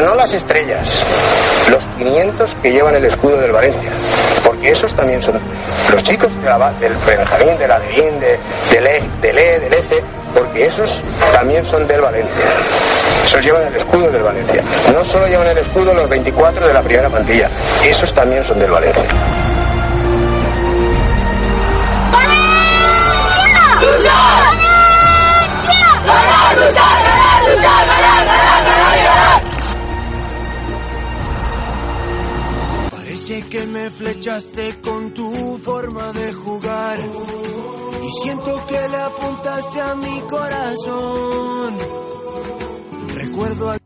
no las estrellas, los 500 que llevan el escudo del Valencia, porque esos también son los chicos de la, del Benjamín, de la Levín, de, del E, del E, del ECE, porque esos también son del Valencia. Esos llevan el escudo del Valencia. No solo llevan el escudo los 24 de la primera plantilla, esos también son del Valencia. Que me flechaste con tu forma de jugar y siento que le apuntaste a mi corazón. Recuerdo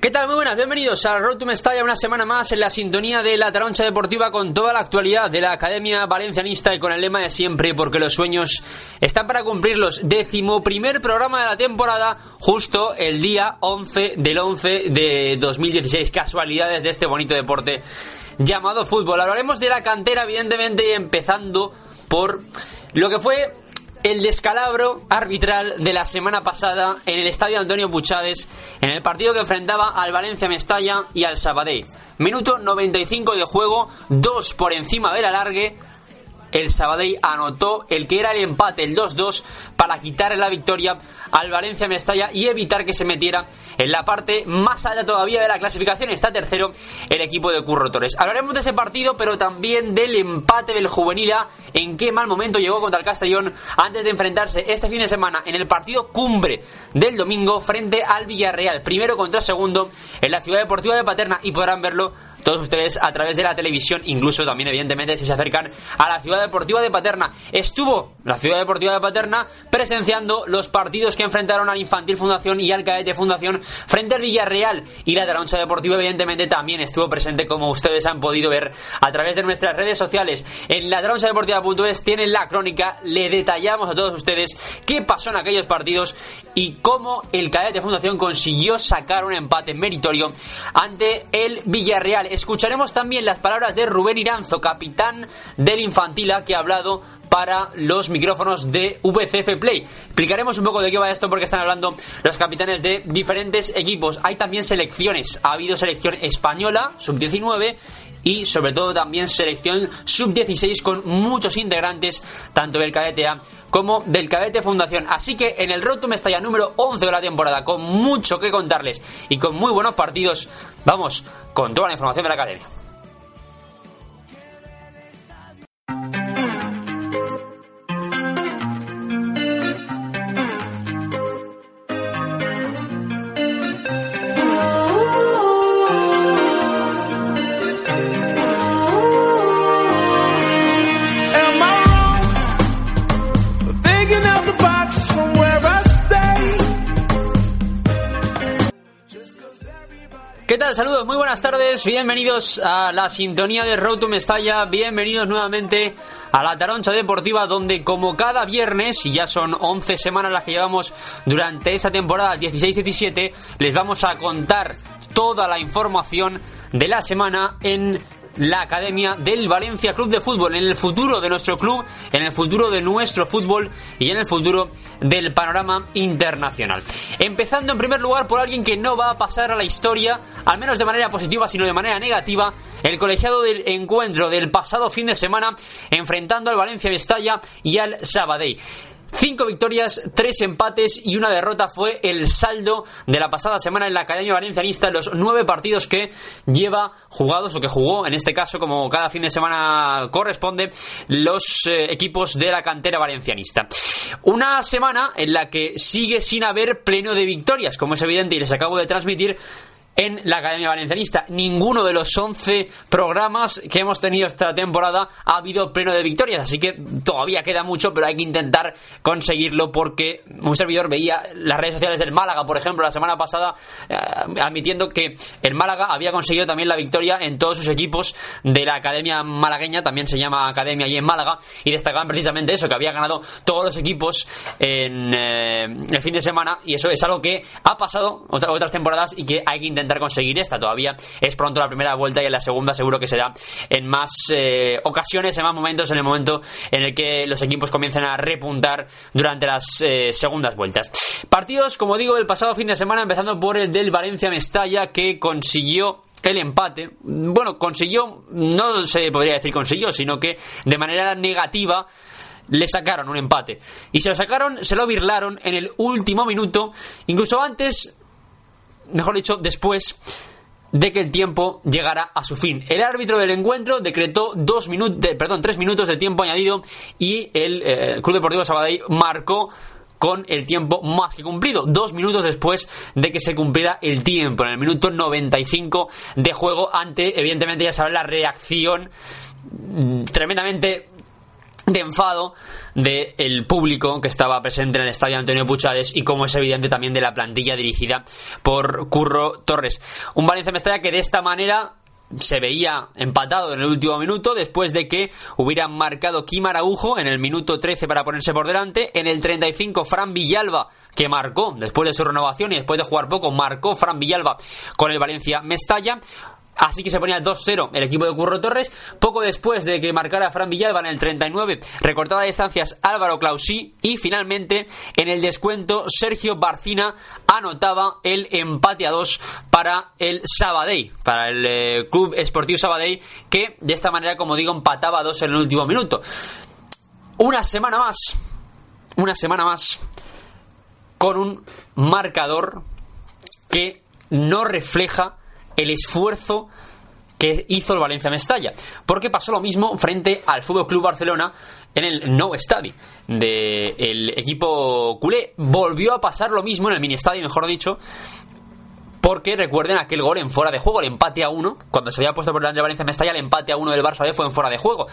¿Qué tal? Muy buenas, bienvenidos a Road to una semana más en la sintonía de la Taroncha Deportiva con toda la actualidad de la Academia Valencianista y con el lema de siempre, porque los sueños están para cumplirlos. Décimo primer programa de la temporada, justo el día 11 del 11 de 2016. Casualidades de este bonito deporte llamado fútbol. Hablaremos de la cantera, evidentemente, empezando por lo que fue el descalabro arbitral de la semana pasada en el estadio Antonio Puchades en el partido que enfrentaba al Valencia Mestalla y al Sabadell. Minuto 95 de juego, dos por encima del alargue. El Sabadell anotó el que era el empate, el 2-2, para quitar la victoria al Valencia Mestalla y evitar que se metiera en la parte más alta todavía de la clasificación. Está tercero el equipo de Curro Torres. Hablaremos de ese partido, pero también del empate del Juvenil A. En qué mal momento llegó contra el Castellón antes de enfrentarse este fin de semana en el partido cumbre del domingo frente al Villarreal. Primero contra segundo en la Ciudad Deportiva de Paterna y podrán verlo todos ustedes a través de la televisión, incluso también evidentemente si se acercan a la Ciudad Deportiva de Paterna. Estuvo la Ciudad Deportiva de Paterna presenciando los partidos que enfrentaron al Infantil Fundación y al Cadete Fundación frente al Villarreal y la Taroncha Deportiva evidentemente también estuvo presente como ustedes han podido ver a través de nuestras redes sociales. En la Taroncha Deportiva.es tienen la crónica, le detallamos a todos ustedes qué pasó en aquellos partidos y cómo el Cadete Fundación consiguió sacar un empate meritorio ante el Villarreal. Escucharemos también las palabras de Rubén Iranzo, capitán del Infantila, que ha hablado para los micrófonos de VCF Play. Explicaremos un poco de qué va esto porque están hablando los capitanes de diferentes equipos. Hay también selecciones. Ha habido selección española, sub-19, y sobre todo también selección sub-16 con muchos integrantes, tanto del cadete A como del cadete Fundación. Así que en el Road to Mestalla número 11 de la temporada, con mucho que contarles y con muy buenos partidos, vamos con toda la información de la academia. ¿Qué tal? Saludos, muy buenas tardes, bienvenidos a la sintonía de Road to Mestalla, bienvenidos nuevamente a la Taroncha Deportiva, donde como cada viernes, y ya son 11 semanas las que llevamos durante esta temporada 16-17, les vamos a contar toda la información de la semana en la academia del Valencia Club de Fútbol, en el futuro de nuestro club, en el futuro de nuestro fútbol y en el futuro del panorama internacional. Empezando en primer lugar por alguien que no va a pasar a la historia, al menos de manera positiva, sino de manera negativa, el colegiado del encuentro del pasado fin de semana enfrentando al Valencia Mestalla y al Sabadell. Cinco victorias, tres empates y una derrota fue el saldo de la pasada semana en la Academia Valencianista en los nueve partidos que lleva jugados o que jugó, en este caso, como cada fin de semana corresponde, los eh, equipos de la cantera valencianista. Una semana en la que sigue sin haber pleno de victorias, como es evidente y les acabo de transmitir en la Academia Valencianista. Ninguno de los 11 programas que hemos tenido esta temporada ha habido pleno de victorias, así que todavía queda mucho, pero hay que intentar conseguirlo porque un servidor veía las redes sociales del Málaga, por ejemplo, la semana pasada, eh, admitiendo que el Málaga había conseguido también la victoria en todos sus equipos de la Academia Malagueña, también se llama Academia allí en Málaga, y destacaban precisamente eso, que había ganado todos los equipos en eh, el fin de semana, y eso es algo que ha pasado otra- otras temporadas y que hay que intentar intentar conseguir esta. Todavía es pronto la primera vuelta y en la segunda seguro que se da en más eh, ocasiones, en más momentos, en el momento en el que los equipos comiencen a repuntar durante las eh, segundas vueltas. Partidos, como digo, el pasado fin de semana, empezando por el del Valencia-Mestalla, que consiguió el empate. Bueno, consiguió, no se podría decir consiguió, sino que de manera negativa le sacaron un empate. Y se lo sacaron, se lo birlaron en el último minuto, incluso antes, mejor dicho, después de que el tiempo llegara a su fin. El árbitro del encuentro decretó dos minutos, perdón, tres minutos de tiempo añadido y el eh, Club Deportivo Sabadell marcó con el tiempo más que cumplido, dos minutos después de que se cumpliera el tiempo, en el minuto 95 de juego, ante, evidentemente, ya saben, la reacción mm, tremendamente de enfado del público que estaba presente en el estadio Antonio Puchades y como es evidente también de la plantilla dirigida por Curro Torres. Un Valencia Mestalla que de esta manera se veía empatado en el último minuto después de que hubieran marcado Kim Araujo en el minuto 13 para ponerse por delante, en el 35 Fran Villalba que marcó después de su renovación y después de jugar poco marcó Fran Villalba con el Valencia Mestalla Así que se ponía 2-0 el equipo de Curro Torres. Poco después de que marcara Fran Villalba en el 39, recortada de distancias Álvaro Clausí. Y finalmente, en el descuento, Sergio Barcina anotaba el empate a 2 para el Sabadell, para el eh, Club Esportivo Sabadell, que de esta manera, como digo, empataba a 2 en el último minuto. Una semana más, una semana más, con un marcador que no refleja el esfuerzo que hizo el Valencia Mestalla. Porque pasó lo mismo frente al Fútbol Club Barcelona en el No Stadi del equipo culé. Volvió a pasar lo mismo en el mini estadio, mejor dicho, porque recuerden aquel gol en fuera de juego, el empate a uno, cuando se había puesto por delante de Valencia Mestalla, el empate a uno del Barça B fue en fuera de juego.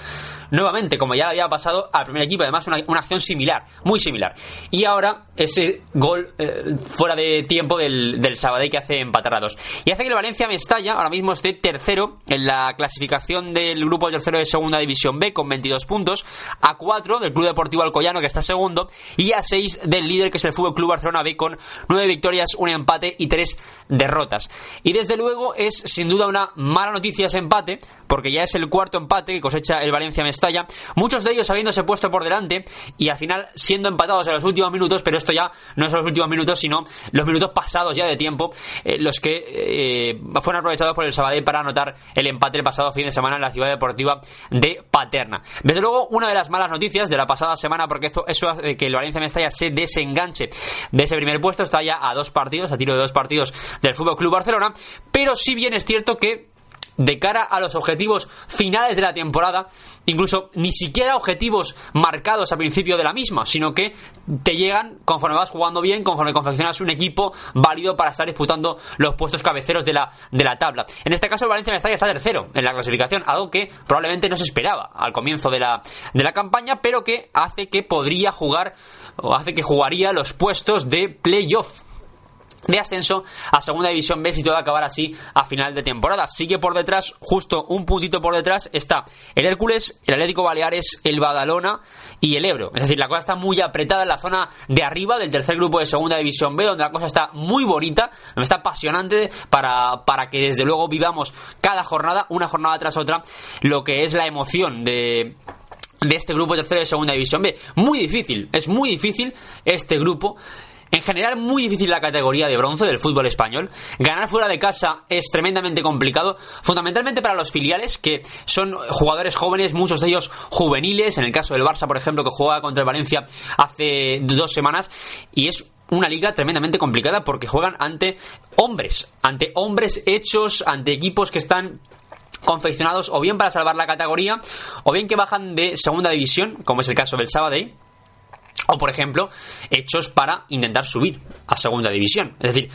Nuevamente, como ya había pasado al primer equipo, además una, acción similar, muy similar. Y ahora ese gol eh, fuera de tiempo del, del Sabadell que hace empatar a dos. Y hace que el Valencia Mestalla ahora mismo esté tercero en la clasificación del grupo tercero de segunda división B con 22 puntos, a 4 del Club Deportivo Alcoyano que está segundo y a 6 del líder que es el Fútbol Club Barcelona B con 9 victorias, un empate y 3 de derrotas. Y desde luego es sin duda una mala noticia ese empate, porque ya es el cuarto empate que cosecha el Valencia Mestalla, muchos de ellos habiéndose puesto por delante y al final siendo empatados en los últimos minutos, pero esto ya no son los últimos minutos, sino los minutos pasados ya de tiempo, eh, los que eh, fueron aprovechados por el Sabadell para anotar el empate el pasado fin de semana en la ciudad deportiva de Paterna. Desde luego, una de las malas noticias de la pasada semana, porque eso, hace que el Valencia Mestalla se desenganche de ese primer puesto, está ya a dos partidos, a tiro de dos partidos del Fútbol Club Barcelona, pero si bien es cierto que de cara a los objetivos finales de la temporada, incluso ni siquiera objetivos marcados al principio de la misma, sino que te llegan conforme vas jugando bien, conforme confeccionas un equipo válido para estar disputando los puestos cabeceros de la, de la tabla. En este caso, el Valencia está está tercero en la clasificación, algo que probablemente no se esperaba al comienzo de la, de la campaña, pero que hace que podría jugar o hace que jugaría los puestos de playoff de ascenso a segunda división B si todo acabar así a final de temporada. Sigue por detrás, justo un puntito por detrás, está el Hércules, el Atlético Baleares, el Badalona y el Ebro. Es decir, la cosa está muy apretada en la zona de arriba del tercer grupo de segunda división B, donde la cosa está muy bonita, donde está apasionante para, para que desde luego vivamos cada jornada, una jornada tras otra, lo que es la emoción de de este grupo tercero de segunda división B. Muy difícil, es muy difícil este grupo en general, muy difícil la categoría de bronce del fútbol español. Ganar fuera de casa es tremendamente complicado, fundamentalmente para los filiales, que son jugadores jóvenes, muchos de ellos juveniles. En el caso del Barça, por ejemplo, que juega contra el Valencia hace dos semanas, y es una liga tremendamente complicada porque juegan ante hombres, ante hombres hechos, ante equipos que están confeccionados o bien para salvar la categoría o bien que bajan de segunda división, como es el caso del Sabadell o por ejemplo hechos para intentar subir a segunda división. Es decir,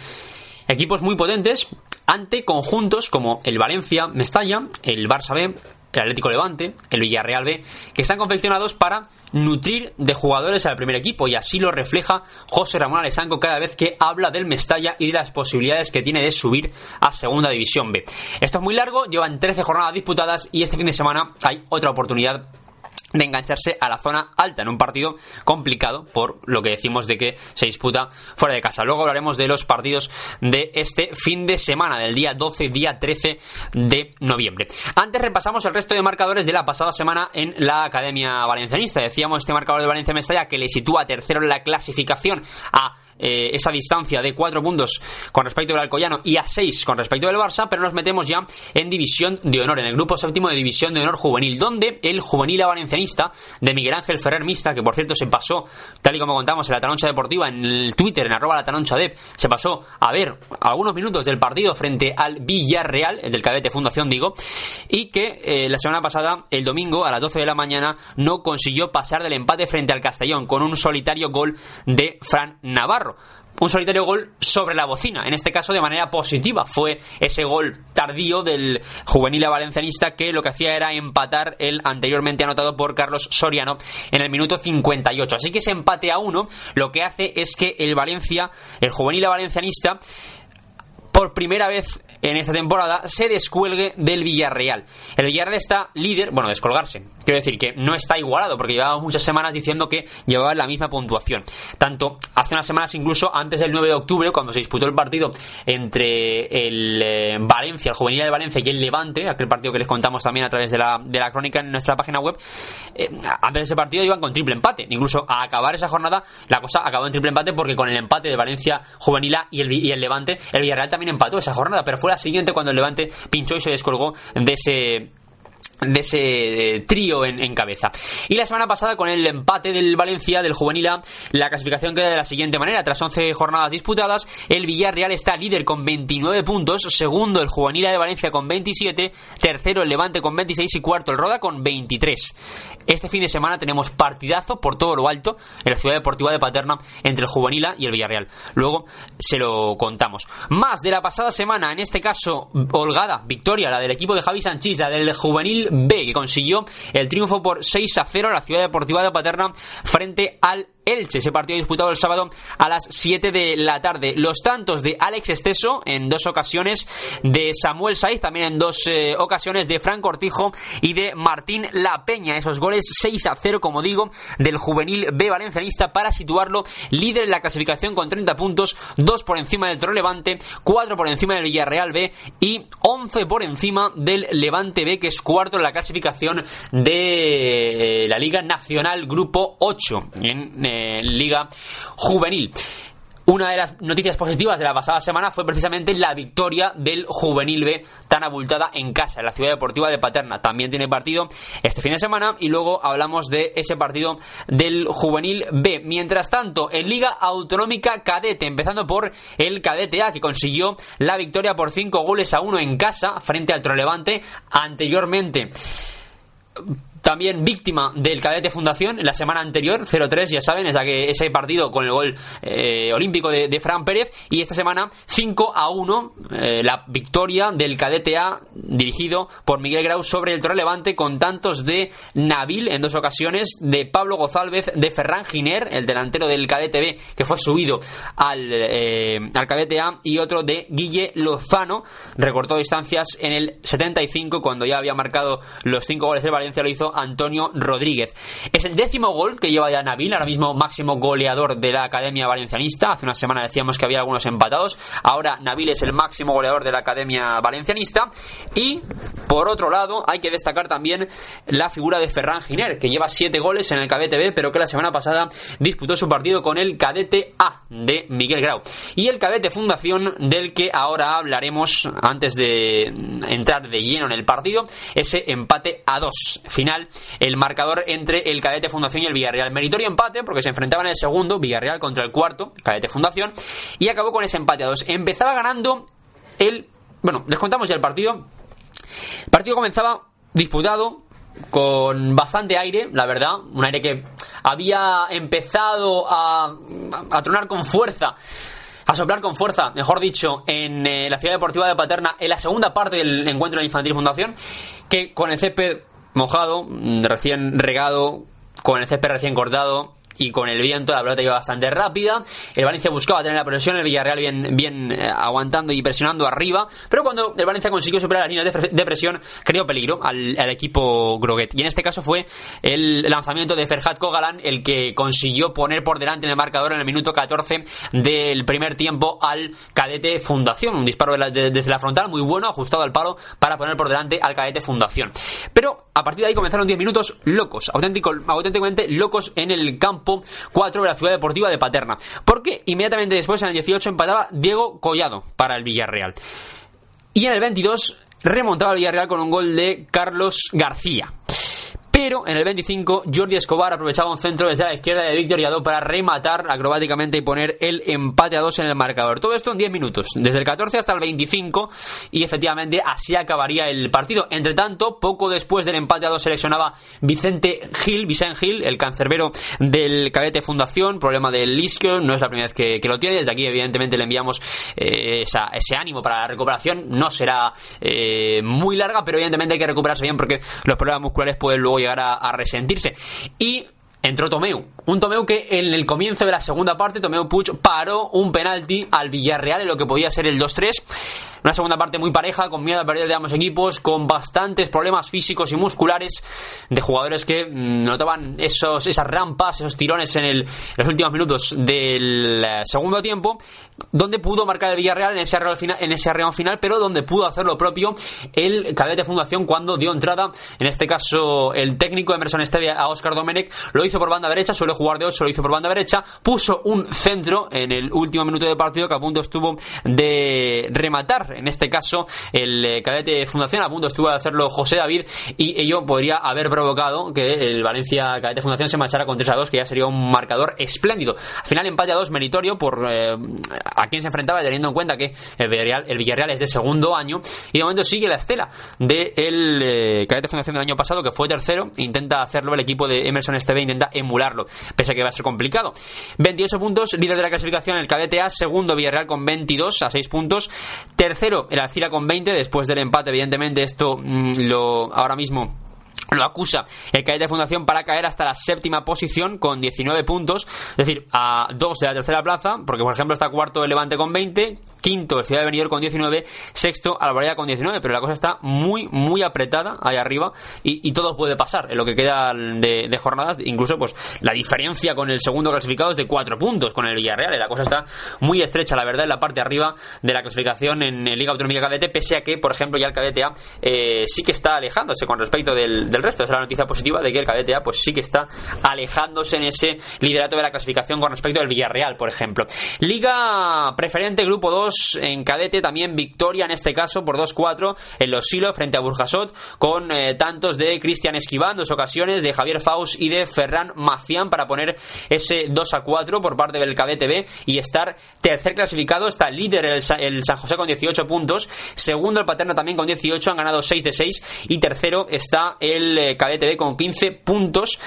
equipos muy potentes ante conjuntos como el Valencia Mestalla, el Barça B, el Atlético Levante, el Villarreal B, que están confeccionados para nutrir de jugadores al primer equipo y así lo refleja José Ramón Alessanco cada vez que habla del Mestalla y de las posibilidades que tiene de subir a Segunda División B. Esto es muy largo, llevan 13 jornadas disputadas y este fin de semana hay otra oportunidad de engancharse a la zona alta en un partido complicado por lo que decimos de que se disputa fuera de casa. Luego hablaremos de los partidos de este fin de semana, del día 12, día 13 de noviembre. Antes repasamos el resto de marcadores de la pasada semana en la Academia Valencianista. Decíamos este marcador de Valencia Mestalla que le sitúa tercero en la clasificación a eh, esa distancia de 4 puntos con respecto del Alcoyano y a 6 con respecto del Barça, pero nos metemos ya en división de honor, en el grupo séptimo de división de honor juvenil, donde el juvenil valencianista de Miguel Ángel Ferrer Mista, que por cierto se pasó, tal y como contamos en la Tanoncha Deportiva, en el Twitter, en arroba la Tanoncha Dep, se pasó a ver algunos minutos del partido frente al Villarreal, el del cadete Fundación, digo, y que eh, la semana pasada, el domingo, a las 12 de la mañana, no consiguió pasar del empate frente al Castellón con un solitario gol de Fran Navarro un solitario gol sobre la bocina, en este caso de manera positiva. Fue ese gol tardío del juvenil valencianista que lo que hacía era empatar el anteriormente anotado por Carlos Soriano en el minuto 58. Así que ese empate a uno lo que hace es que el Valencia, el juvenil valencianista, por primera vez en esta temporada se descuelgue del Villarreal. El Villarreal está líder, bueno, descolgarse. Quiero decir que no está igualado porque llevaba muchas semanas diciendo que llevaba la misma puntuación. Tanto hace unas semanas, incluso antes del 9 de octubre, cuando se disputó el partido entre el eh, Valencia, el juvenil de Valencia y el Levante, aquel partido que les contamos también a través de la, de la crónica en nuestra página web, eh, antes de ese partido iban con triple empate. Incluso a acabar esa jornada, la cosa acabó en triple empate porque con el empate de Valencia juvenil y el, y el Levante, el Villarreal también empató esa jornada, pero fue la siguiente cuando el Levante pinchó y se descolgó de ese de ese eh, trío en, cabeza. Y la semana pasada, con el empate del Valencia, del Juvenil A, la clasificación queda de la siguiente manera. Tras 11 jornadas disputadas, el Villarreal está líder con 29 puntos, segundo el Juvenil A de Valencia con 27, tercero el Levante con 26 y cuarto el Roda con 23. Este fin de semana tenemos partidazo por todo lo alto en la ciudad deportiva de Paterna entre el Juvenil A y el Villarreal. Luego se lo contamos. Más de la pasada semana, en este caso, holgada, victoria, la del equipo de Javi Sanchís, la del Juvenil B, que consiguió el triunfo por 6 a 0 en la ciudad deportiva de Paterna frente al Elche. Ese partido disputado el sábado a las 7 de la tarde. Los tantos de Alex Esteso en dos ocasiones, de Samuel Saiz también en dos eh, ocasiones, de Franco Cortijo y de Martín La Peña. Esos goles 6 a 0, como digo, del juvenil B valencianista para situarlo líder en la clasificación con 30 puntos, 2 por encima del Toro Levante, 4 por encima del Villarreal B y 11 por encima del Levante B, que es cuarto en la clasificación de eh, la Liga Nacional Grupo 8 en eh, Liga Juvenil. Una de las noticias positivas de la pasada semana fue precisamente la victoria del Juvenil B tan abultada en casa, en la Ciudad Deportiva de Paterna. También tiene partido este fin de semana y luego hablamos de ese partido del Juvenil B. Mientras tanto, en Liga Autonómica Cadete, empezando por el Cadete A, que consiguió la victoria por 5 goles a 1 en casa frente al Trolevante anteriormente también víctima del cadete Fundación. En la semana anterior, 0-3, ya saben, es que ese partido con el gol eh, olímpico de, Fran Pérez, y esta semana 5-1, eh, la victoria del cadete A dirigido por Miguel Grau sobre el Torre Levante con tantos de Nabil en dos ocasiones, de Pablo Gozálvez, de Ferran Giner, el delantero del cadete B, que fue subido al, eh, al cadete A, y otro de Guille Lozano, recortó distancias en el 75 cuando ya había marcado los cinco goles de Valencia, lo hizo Antonio Rodríguez. Es el décimo gol que lleva ya Nabil, ahora mismo máximo goleador de la Academia Valencianista. Hace una semana decíamos que había algunos empatados. Ahora Nabil es el máximo goleador de la Academia Valencianista. Y por otro lado, hay que destacar también la figura de Ferran Giner, que lleva siete goles en el cadete B, pero que la semana pasada disputó su partido con el cadete A de Miguel Grau. Y el cadete Fundación, del que ahora hablaremos antes de entrar de lleno en el partido, ese empate a dos. Final el marcador entre el Cadete Fundación y el Villarreal. Meritorio empate porque se enfrentaban en el segundo, Villarreal contra el cuarto, Cadete Fundación, y acabó con ese empate a dos. Empezaba ganando el... Bueno, les contamos ya el partido. El partido comenzaba disputado, con bastante aire, la verdad, un aire que había empezado a, a tronar con fuerza, a soplar con fuerza, mejor dicho, en eh, la ciudad deportiva de Paterna, en la segunda parte del encuentro de la Infantil Fundación, que con el césped mojado, recién regado, con el césped recién cortado y con el viento la pelota iba bastante rápida. El Valencia buscaba tener la presión, el Villarreal bien, bien eh, aguantando y presionando arriba, pero cuando el Valencia consiguió superar la línea de, presión, creó peligro al, equipo Groguet. Y en este caso fue el lanzamiento de Ferhat Kogalan el que consiguió poner por delante en el marcador en el minuto 14 del primer tiempo al cadete Fundación. Un disparo desde la frontal muy bueno, ajustado al palo para poner por delante al cadete Fundación. Pero a partir de ahí comenzaron 10 minutos locos, auténtico, auténticamente locos en el campo 4 de la ciudad deportiva de Paterna. Porque inmediatamente después, en el 18, empataba Diego Collado para el Villarreal. Y en el 22 remontaba el Villarreal con un gol de Carlos García. Pero en el 25, Jordi Escobar aprovechaba un centro desde la izquierda de Víctor Yadó para rematar acrobáticamente y poner el empate a dos en el marcador. Todo esto en 10 minutos, desde el 14 hasta el 25, y efectivamente así acabaría el partido. Entre tanto, poco después del empate a dos seleccionaba Vicente Gil, Vicente Gil, el cancerbero del cadete Fundación, problema del isquio, no es la primera vez que, lo tiene. Desde aquí, evidentemente, le enviamos eh, ese ánimo para la recuperación. No será eh, muy larga, pero evidentemente hay que recuperarse bien porque los problemas musculares pueden luego llegar a, resentirse. Y entró Tomeu. Un Tomeu que en el comienzo de la segunda parte, Tomeu Puig paró un penalti al Villarreal en lo que podía ser el 2-3. Una segunda parte muy pareja, con miedo a perder de ambos equipos, con bastantes problemas físicos y musculares de jugadores que mm, notaban esos, esas rampas, esos tirones en, el, los últimos minutos del eh, segundo tiempo, donde pudo marcar el Villarreal en ese arreón final, en ese final, pero donde pudo hacer lo propio el cadete Fundación cuando dio entrada, en este caso el técnico de Emerson Estevia a Oscar Domenech, lo hizo por banda derecha, suele jugar de 8, lo hizo por banda derecha, puso un centro en el último minuto de partido que a punto estuvo de rematar en este caso, el eh, cadete Fundación. A punto estuvo de hacerlo José David y ello podría haber provocado que el Valencia Cadete Fundación se marchara con 3 a 2, que ya sería un marcador espléndido. Al final, empate a 2 meritorio por eh, a quién se enfrentaba, teniendo en cuenta que el Villarreal, el Villarreal es de segundo año y de momento sigue la estela del de eh, Cadete Fundación del año pasado, que fue tercero. Intenta hacerlo el equipo de Emerson Esteve, intenta emularlo, pese a que va a ser complicado. 28 puntos, líder de la clasificación, el Cadete A, segundo Villarreal con 22 a 6 puntos, tercero el Alcira con 20, después del empate, evidentemente, esto mm, lo ahora mismo lo acusa el cadete de fundación para caer hasta la séptima posición con 19 puntos, es decir, a dos de la tercera plaza, porque por ejemplo está cuarto el Levante con 20, quinto el Ciudad de Benidorm con 19, sexto Alvarado con 19, pero la cosa está muy, muy apretada ahí arriba y, todo puede pasar en lo que queda de, jornadas, incluso pues la diferencia con el segundo clasificado es de 4 puntos con el Villarreal, y la cosa está muy estrecha, la verdad, en la parte arriba de la clasificación en, Liga Autonómica Cadete, pese a que, por ejemplo, ya el Cadete A eh, sí que está alejándose con respecto del, del resto, es la noticia positiva de que el Cadete A pues sí que está alejándose en ese liderato de la clasificación con respecto al Villarreal, por ejemplo. Liga preferente, grupo 2, en cadete, también victoria en este caso por 2-4 en los Silo frente a Burjasot, con eh, tantos de Cristian Esquiván, dos ocasiones, de Javier Faust y de Ferran Macián para poner ese 2-4 por parte del cadete B y estar tercer clasificado, está líder el, el San José con 18 puntos, segundo el Paterna también con 18, han ganado 6 de 6 y tercero está el eh, cadete B con 15 puntos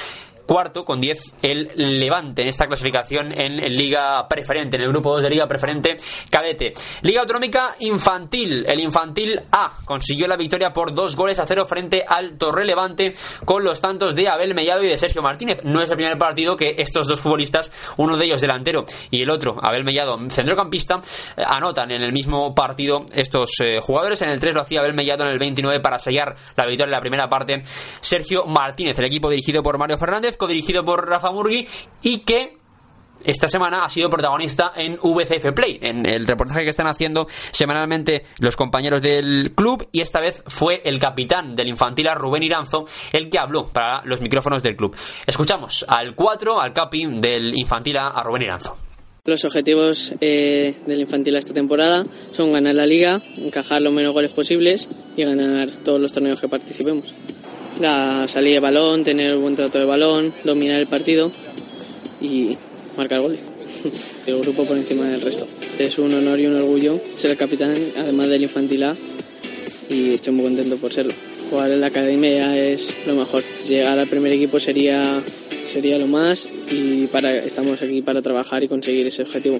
cuarto con 10 el Levante en esta clasificación en, Liga Preferente, en el grupo 2 de Liga Preferente Cadete. Liga Autonómica Infantil, el Infantil A consiguió la victoria por dos goles a cero frente al Torre Levante con los tantos de Abel Mellado y de Sergio Martínez. No es el primer partido que estos dos futbolistas, uno de ellos delantero y el otro, Abel Mellado, centrocampista, anotan en el mismo partido estos eh, jugadores. En el 3 lo hacía Abel Mellado en el 29 para sellar la victoria en la primera parte. Sergio Martínez, el equipo dirigido por Mario Fernández dirigido por Rafa Murgui, y que esta semana ha sido protagonista en VCF Play, en el reportaje que están haciendo semanalmente los compañeros del club y esta vez fue el capitán del infantil Rubén Iranzo el que habló para los micrófonos del club. Escuchamos al 4, al capi del infantil a Rubén Iranzo. Los objetivos eh, del infantil a esta temporada son ganar la liga, encajar los menos goles posibles y ganar todos los torneos que participemos la salida de balón, tener un buen trato de balón, dominar el partido y marcar goles. El grupo por encima del resto. Es un honor y un orgullo ser el capitán, además del infantil A, y estoy muy contento por serlo. Jugar en la academia es lo mejor. Llegar al primer equipo sería, sería lo más y para, estamos aquí para trabajar y conseguir ese objetivo.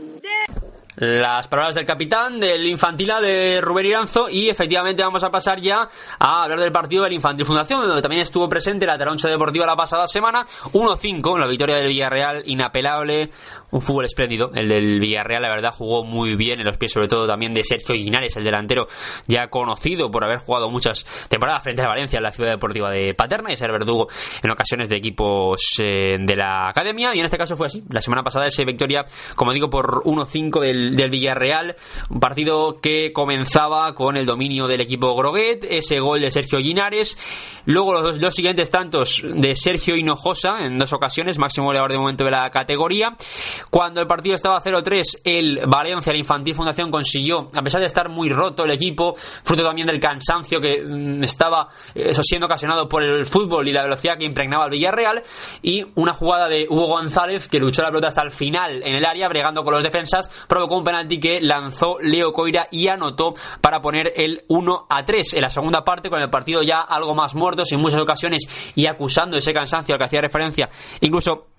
Las palabras del capitán del Infantil A de Rubén Iranzo y efectivamente vamos a pasar ya a hablar del partido del Infantil Fundación donde también estuvo presente la Taroncha Deportiva la pasada semana. 1-5 la victoria del Villarreal inapelable un fútbol espléndido el del Villarreal la verdad jugó muy bien en los pies sobre todo también de Sergio Guinares el delantero ya conocido por haber jugado muchas temporadas frente a Valencia en la ciudad deportiva de Paterna y ser verdugo en ocasiones de equipos eh, de la academia. Y en este caso fue así. La semana pasada ese victoria como digo por 1-5 del del, Villarreal, un partido que comenzaba con el dominio del equipo Groguet, ese gol de Sergio Guinares, luego los dos, siguientes tantos de Sergio Hinojosa en dos ocasiones, máximo goleador de momento de la categoría. Cuando el partido estaba 0-3, el Valencia, la Infantil Fundación, consiguió, a pesar de estar muy roto el equipo, fruto también del cansancio que mm, estaba eso siendo ocasionado por el fútbol y la velocidad que impregnaba el Villarreal, y una jugada de Hugo González que luchó la pelota hasta el final en el área, bregando con los defensas, provocó un penalti que lanzó Leo Coira y anotó para poner el 1 a 3 en la segunda parte con el partido ya algo más muerto en muchas ocasiones y acusando ese cansancio al que hacía referencia incluso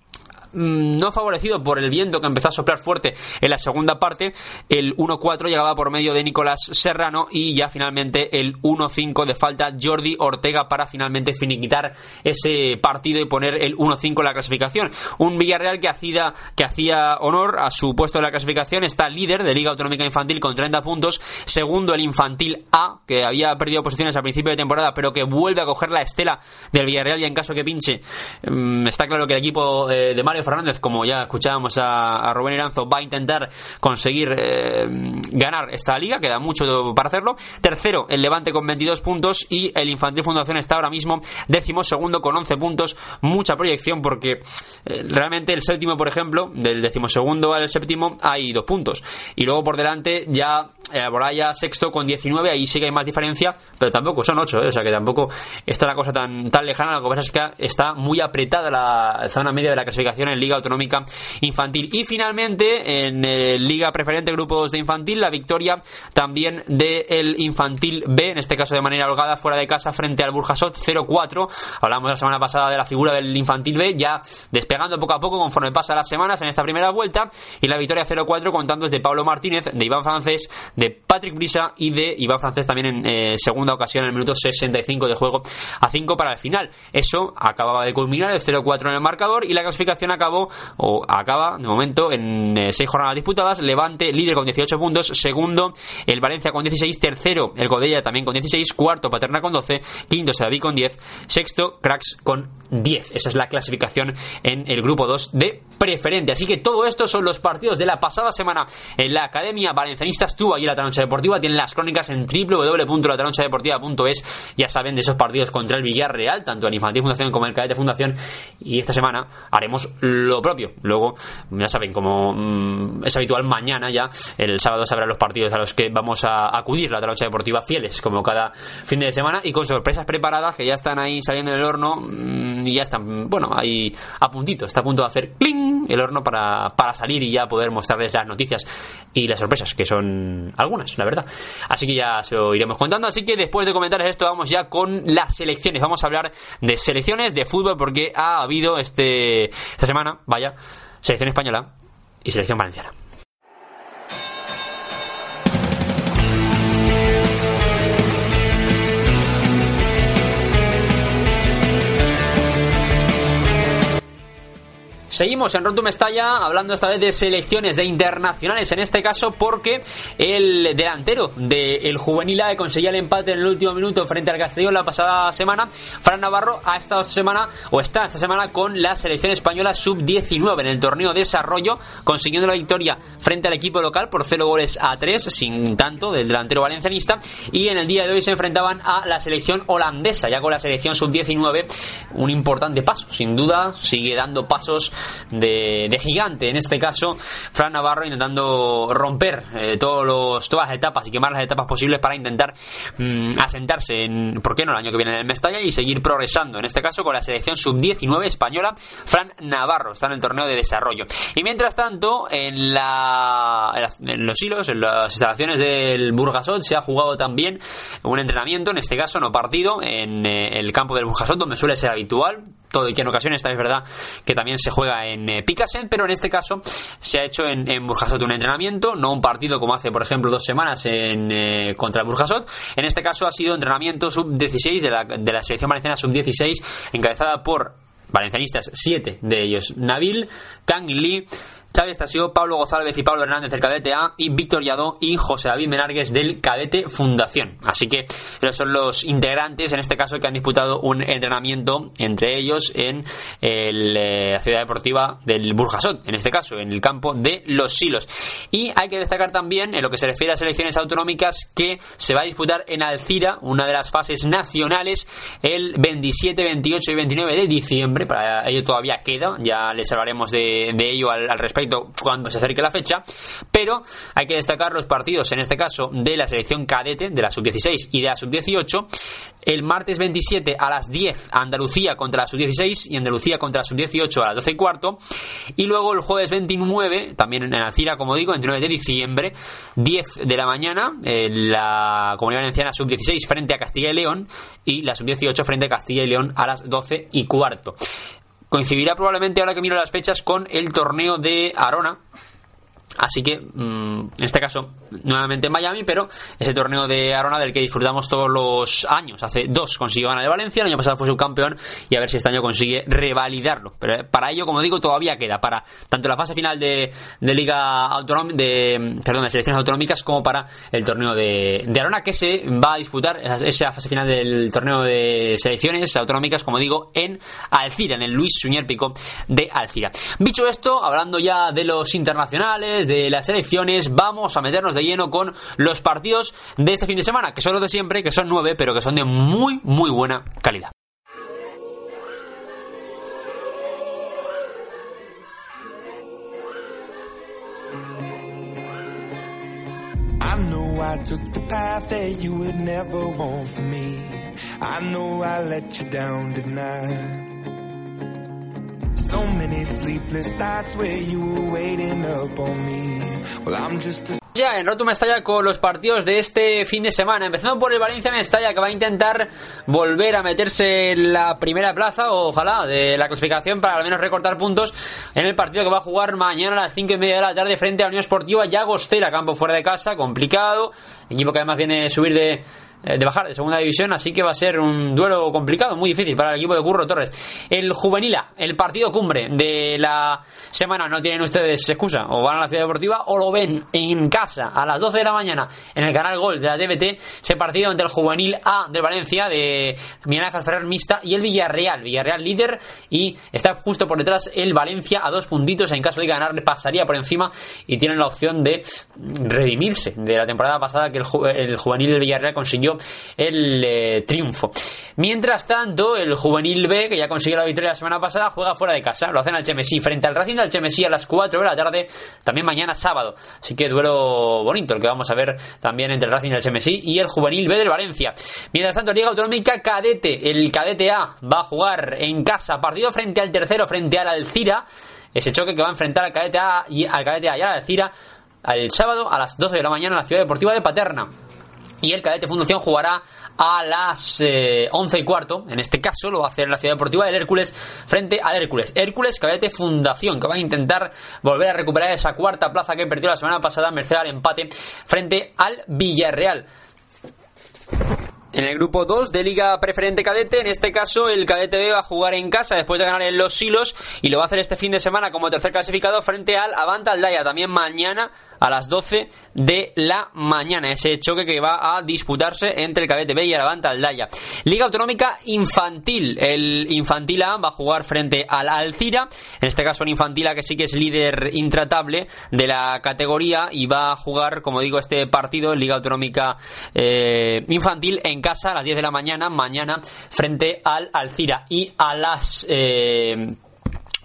no favorecido por el viento que empezó a soplar fuerte en la segunda parte, el 1-4 llegaba por medio de Nicolás Serrano y ya finalmente el 1-5 de falta Jordi Ortega para finalmente finiquitar ese partido y poner el 1-5 en la clasificación. Un Villarreal que hacía, que hacía honor a su puesto en la clasificación, está líder de Liga Autonómica Infantil con 30 puntos, segundo el Infantil A, que había perdido posiciones al principio de temporada, pero que vuelve a coger la estela del Villarreal y en caso que pinche, mm, está claro que el equipo de Mario Fernández, como ya escuchábamos a, Rubén Iranzo, va a intentar conseguir eh, ganar esta liga, queda mucho para hacerlo. Tercero, el Levante con 22 puntos y el Infantil Fundación está ahora mismo décimo segundo con 11 puntos, mucha proyección porque eh, realmente el séptimo, por ejemplo, del decimosegundo al séptimo hay dos puntos. Y luego por delante ya el Boraya sexto con 19, ahí sí que hay más diferencia, pero tampoco son 8, ¿eh? o sea que tampoco está la cosa tan, tan lejana, lo que pasa es que está muy apretada la zona media de la clasificación en Liga Autonómica Infantil. Y finalmente, en eh, Liga Preferente Grupos de Infantil, la victoria también del Infantil B, en este caso de manera holgada, fuera de casa frente al Burjasot 0-4. Hablamos la semana pasada de la figura del Infantil B, ya despegando poco a poco conforme pasan las semanas en esta primera vuelta, y la victoria 0-4 contando desde Pablo Martínez, de Iván Francés, de Patrick Brisa y de Iván Francés también en eh, segunda ocasión en el minuto 65 de juego a 5 para el final. Eso acababa de culminar el 0-4 en el marcador y la clasificación acabó o acaba de momento en 6 eh, jornadas disputadas. Levante líder con 18 puntos, segundo el Valencia con 16, tercero el Godella también con 16, cuarto Paterna con 12, quinto Sedaví con 10, sexto Cracks con 10. Esa es la clasificación en el grupo 2 de preferente. Así que todo esto son los partidos de la pasada semana en la Academia Valencianista. Estuvo la Taroncha Deportiva. Tienen las crónicas en www.lataronchadeportiva.es. Ya saben de esos partidos contra el Villarreal, tanto en Infantil Fundación como en el Cadete Fundación. Y esta semana haremos lo propio. Luego, ya saben, como mm, es habitual, mañana ya, el sábado sabrán los partidos a los que vamos a acudir la Taroncha Deportiva fieles, como cada fin de semana, y con sorpresas preparadas que ya están ahí saliendo del horno mm, y ya están, bueno, ahí a puntito. Está a punto de hacer ¡cling! el horno para, para salir y ya poder mostrarles las noticias y las sorpresas, que son algunas, la verdad. Así que ya se lo iremos contando. Así que después de comentarles esto, vamos ya con las selecciones. Vamos a hablar de selecciones de fútbol porque ha habido este esta semana, vaya, selección española y selección valenciana. Seguimos en Roto Mestalla hablando esta vez de selecciones de internacionales, en este caso porque el delantero del juvenil A conseguía el empate en el último minuto frente al Castellón la pasada semana. Fran Navarro ha estado esta semana o está esta semana con la selección española sub-19 en el torneo de desarrollo, consiguiendo la victoria frente al equipo local por 0 goles a 3, sin tanto, del delantero valencianista. Y en el día de hoy se enfrentaban a la selección holandesa, ya con la selección sub-19, un importante paso, sin duda, sigue dando pasos de, gigante. En este caso, Fran Navarro intentando romper eh, todos los, todas las etapas y quemar las etapas posibles para intentar mm, asentarse en, ¿por qué no?, el año que viene en el Mestalla y seguir progresando. En este caso, con la selección sub-19 española, Fran Navarro está en el torneo de desarrollo. Y mientras tanto, en, la, en los hilos, en las instalaciones del Burgasot, se ha jugado también un entrenamiento, en este caso no partido, en eh, el campo del Burgasot, donde suele ser habitual todo y que en ocasiones también es verdad que también se juega en eh, pero en este caso se ha hecho en, Burjasot un entrenamiento, no un partido como hace, por ejemplo, dos semanas en, eh, contra Burjasot. En este caso ha sido entrenamiento sub-16 de la, de la selección valenciana sub-16, encabezada por valencianistas, siete de ellos, Nabil, Kang Lee, Xavi Estasio, Pablo González y Pablo Hernández del Cadete A y Víctor Yadó y José David Menargues del Cadete Fundación. Así que esos son los integrantes, en este caso, que han disputado un entrenamiento entre ellos en eh, la ciudad deportiva del Burjasot, en este caso, en el campo de Los Silos. Y hay que destacar también, en lo que se refiere a selecciones autonómicas, que se va a disputar en Alcira, una de las fases nacionales, el 27, 28 y 29 de diciembre. Para ello todavía queda, ya les hablaremos de, ello al respecto cuando se acerque la fecha, pero hay que destacar los partidos, en este caso, de la selección cadete, de la sub-16 y de la sub-18. El martes 27 a las 10, Andalucía contra la sub-16 y Andalucía contra la sub-18 a las 12 y cuarto. Y luego el jueves 29, también en Alcira, como digo, 29 de diciembre, 10 de la mañana, la Comunidad Valenciana sub-16 frente a Castilla y León y la sub-18 frente a Castilla y León a las 12 y cuarto coincidirá probablemente ahora que miro las fechas con el torneo de Arona Así que, mm, en este caso, nuevamente en Miami, pero ese torneo de Arona del que disfrutamos todos los años. Hace dos consiguió ganar de Valencia, el año pasado fue subcampeón y a ver si este año consigue revalidarlo. Pero para ello, como digo, todavía queda para tanto la fase final de, Liga Autonómica, de, perdón, de selecciones autonómicas como para el torneo de, de Arona que se va a disputar esa fase final del torneo de selecciones autonómicas, como digo, en Alcira, en el Luis Suñer Pico de Alcira. Dicho esto, hablando ya de los internacionales, de las elecciones, vamos a meternos de lleno con los partidos de este fin de semana, que son los de siempre, que son nueve, pero que son de muy, muy buena calidad. Tonight. Ya en Roto Mestalla con los partidos de este fin de semana, empezando por el Valencia Mestalla que va a intentar volver a meterse en la primera plaza, ojalá, de la clasificación para al menos recortar puntos en el partido que va a jugar mañana a las 5 y media de la tarde frente a Unión Esportiva Llagostera, campo fuera de casa, complicado, equipo que además viene a subir de de bajar de segunda división, así que va a ser un duelo complicado, muy difícil para el equipo de Curro Torres. El Juvenila, el partido cumbre de la semana, no tienen ustedes excusa, o van a la ciudad deportiva o lo ven en casa a las 12 de la mañana en el canal Gol de la TVT, ese partido entre el Juvenil A de Valencia, de Miguel Ferrer Mista y el Villarreal, Villarreal líder y está justo por detrás el Valencia a dos puntitos, en caso de ganar pasaría por encima y tienen la opción de redimirse de la temporada pasada que el, el Juvenil del Villarreal consiguió el eh, triunfo. Mientras tanto, el juvenil B, que ya consiguió la victoria la semana pasada, juega fuera de casa. Lo hacen al Chemesí, frente al Racing del Chemesí a las 4 de la tarde, también mañana sábado. Así que duelo bonito el que vamos a ver también entre el Racing del Chemesí y el juvenil B del Valencia. Mientras tanto, Liga Autonómica Cadete, el Cadete A va a jugar en casa, partido frente al tercero, frente al Alcira. Ese choque que va a enfrentar al Cadete A y al Cadete A y al Alcira el sábado a las 12 de la mañana en la ciudad deportiva de Paterna y el Cadete Fundación jugará a las 11 eh, y cuarto. En este caso lo va a hacer en la Ciudad Deportiva del Hércules frente al Hércules. Hércules Cadete Fundación que va a intentar volver a recuperar esa cuarta plaza que perdió la semana pasada merced al empate frente al Villarreal. En el grupo 2 de Liga Preferente Cadete, en este caso el Cadete B va a jugar en casa después de ganar en Los Silos y lo va a hacer este fin de semana como tercer clasificado frente al Avanta Aldaya, también mañana a las 12 de la mañana. Ese choque que va a disputarse entre el Cadete B y el Avanta Aldaya. Liga Autonómica Infantil, el Infantil A va a jugar frente al Alcira, en este caso el Infantil A que sí que es líder intratable de la categoría y va a jugar, como digo, este partido en Liga Autonómica eh, Infantil en casa a las 10 de la mañana, mañana, frente al Alcira. Y a las. Eh,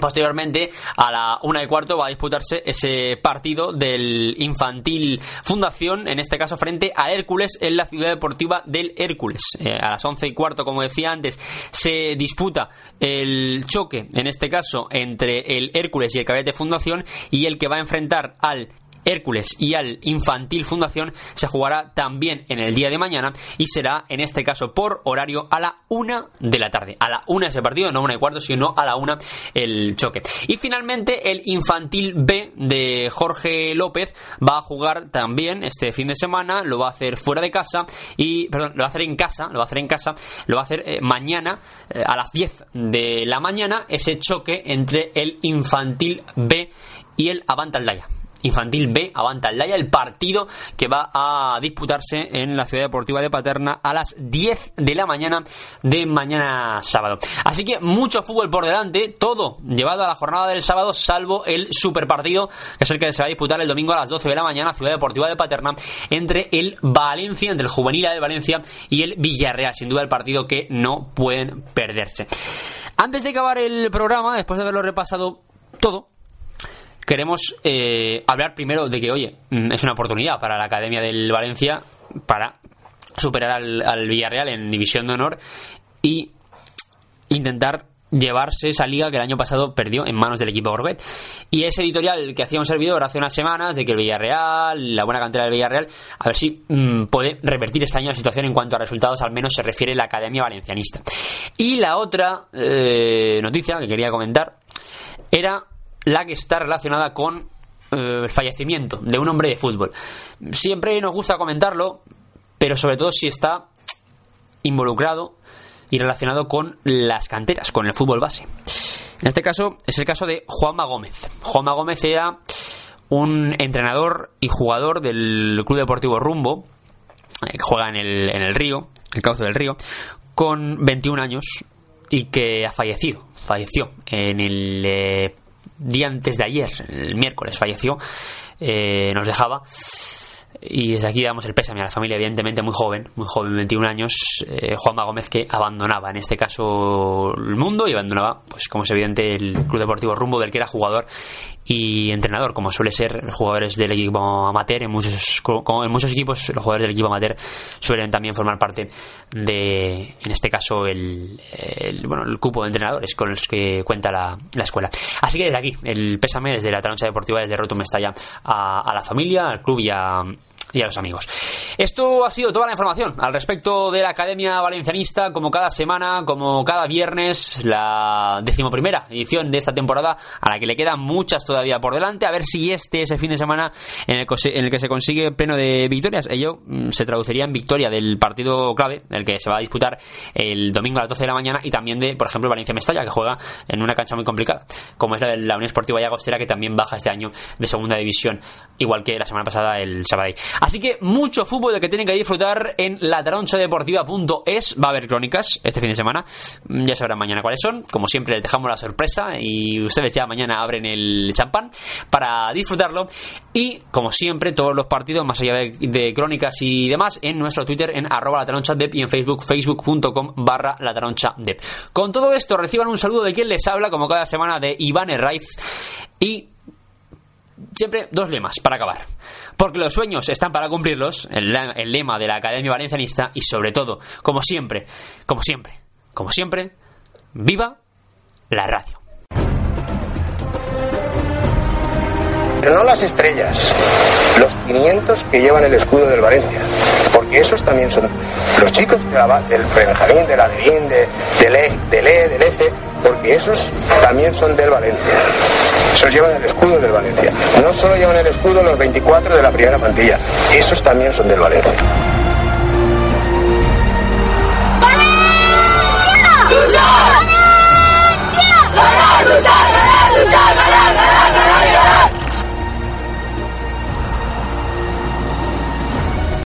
Posteriormente, a la una y cuarto va a disputarse ese partido del Infantil Fundación, en este caso frente a Hércules en la ciudad deportiva del Hércules. Eh, a las once y cuarto, como decía antes, se disputa el choque, en este caso, entre el Hércules y el Cadete Fundación, y el que va a enfrentar al Hércules y al Infantil Fundación se jugará también en el día de mañana y será en este caso por horario a la una de la tarde. A la una ese partido, no una y cuarto, sino a la una el choque. Y finalmente el Infantil B de Jorge López va a jugar también este fin de semana, lo va a hacer fuera de casa y, perdón, lo va a hacer en casa, lo va a hacer en casa, lo va a hacer eh, mañana eh, a las 10 de la mañana ese choque entre el Infantil B y el Avantaldaya. Infantil B Avanta Laya, el partido que va a disputarse en la Ciudad Deportiva de Paterna a las 10 de la mañana de mañana sábado. Así que mucho fútbol por delante, todo llevado a la jornada del sábado, salvo el super partido, que es el que se va a disputar el domingo a las 12 de la mañana, Ciudad Deportiva de Paterna, entre el Valencia, entre el Juvenil de Valencia y el Villarreal. Sin duda el partido que no pueden perderse. Antes de acabar el programa, después de haberlo repasado todo, queremos eh, hablar primero de que, oye, mm, es una oportunidad para la Academia del Valencia para superar al, Villarreal en División de Honor y intentar llevarse esa liga que el año pasado perdió en manos del equipo Gorbet. Y ese editorial que hacía un servidor hace unas semanas de que el Villarreal, la buena cantera del Villarreal, a ver si mm, puede revertir este año la situación en cuanto a resultados, al menos se refiere la Academia Valencianista. Y la otra eh, noticia que quería comentar era la que está relacionada con eh, el fallecimiento de un hombre de fútbol. Siempre nos gusta comentarlo, pero sobre todo si está involucrado y relacionado con las canteras, con el fútbol base. En este caso es el caso de Juanma Gómez. Juanma Gómez era un entrenador y jugador del Club Deportivo Rumbo, eh, que juega en el, en el río, el cauce del río, con 21 años y que ha fallecido. Falleció en el eh, día antes de ayer, el miércoles, falleció, eh, nos dejaba. Y desde aquí damos el pésame a la familia, evidentemente muy joven, muy joven, 21 años, eh, Juanma Gómez, que abandonaba en este caso el mundo y abandonaba, pues como es evidente, el Club Deportivo Rumbo del que era jugador y entrenador, como suele ser los jugadores del equipo amateur. En muchos, en muchos equipos, los jugadores del equipo amateur suelen también formar parte de, en este caso, el, bueno, el cupo de entrenadores con los que cuenta la, la, escuela. Así que desde aquí, el pésame desde la trancha deportiva, desde Roto Mestalla a, a la familia, al club y a y a los amigos. Esto ha sido toda la información al respecto de la Academia Valencianista, como cada semana, como cada viernes, la decimoprimera edición de esta temporada, a la que le quedan muchas todavía por delante, a ver si este es el fin de semana en el, que se consigue pleno de victorias. Ello mm, se traduciría en victoria del partido clave, el que se va a disputar el domingo a las 12 de la mañana, y también de, por ejemplo, Valencia Mestalla, que juega en una cancha muy complicada, como es la, la Unión Esportiva Llagostera, que también baja este año de segunda división, igual que la semana pasada el Sabadell. Así que mucho fútbol de que tienen que disfrutar en lataronchadeportiva.es. Va a haber crónicas este fin de semana. Mm, ya sabrán mañana cuáles son. Como siempre, les dejamos la sorpresa y ustedes ya mañana abren el champán para disfrutarlo. Y como siempre, todos los partidos, más allá de, crónicas y demás, en nuestro Twitter en arroba lataronchadep y en Facebook, facebook.com barra. Con todo esto, reciban un saludo de quien les habla, como cada semana, de Iván Herraiz. Y siempre dos lemas para acabar. Porque los sueños están para cumplirlos, el, lema de la Academia Valencianista, y sobre todo, como siempre, como siempre, como siempre, viva la radio. Pero no las estrellas, los 500 que llevan el escudo del Valencia esos también son los chicos de la, del Benjamín, del Alevín, de, del E, del E, del ECE, porque esos también son del Valencia. Esos llevan el escudo del Valencia. No solo llevan el escudo los 24 de la primera plantilla, esos también son del Valencia. ¡Valencia! ¡Luchar! ¡Valencia! ¡Ganar, luchar, ganar, luchar, ganar, ganar, ganar!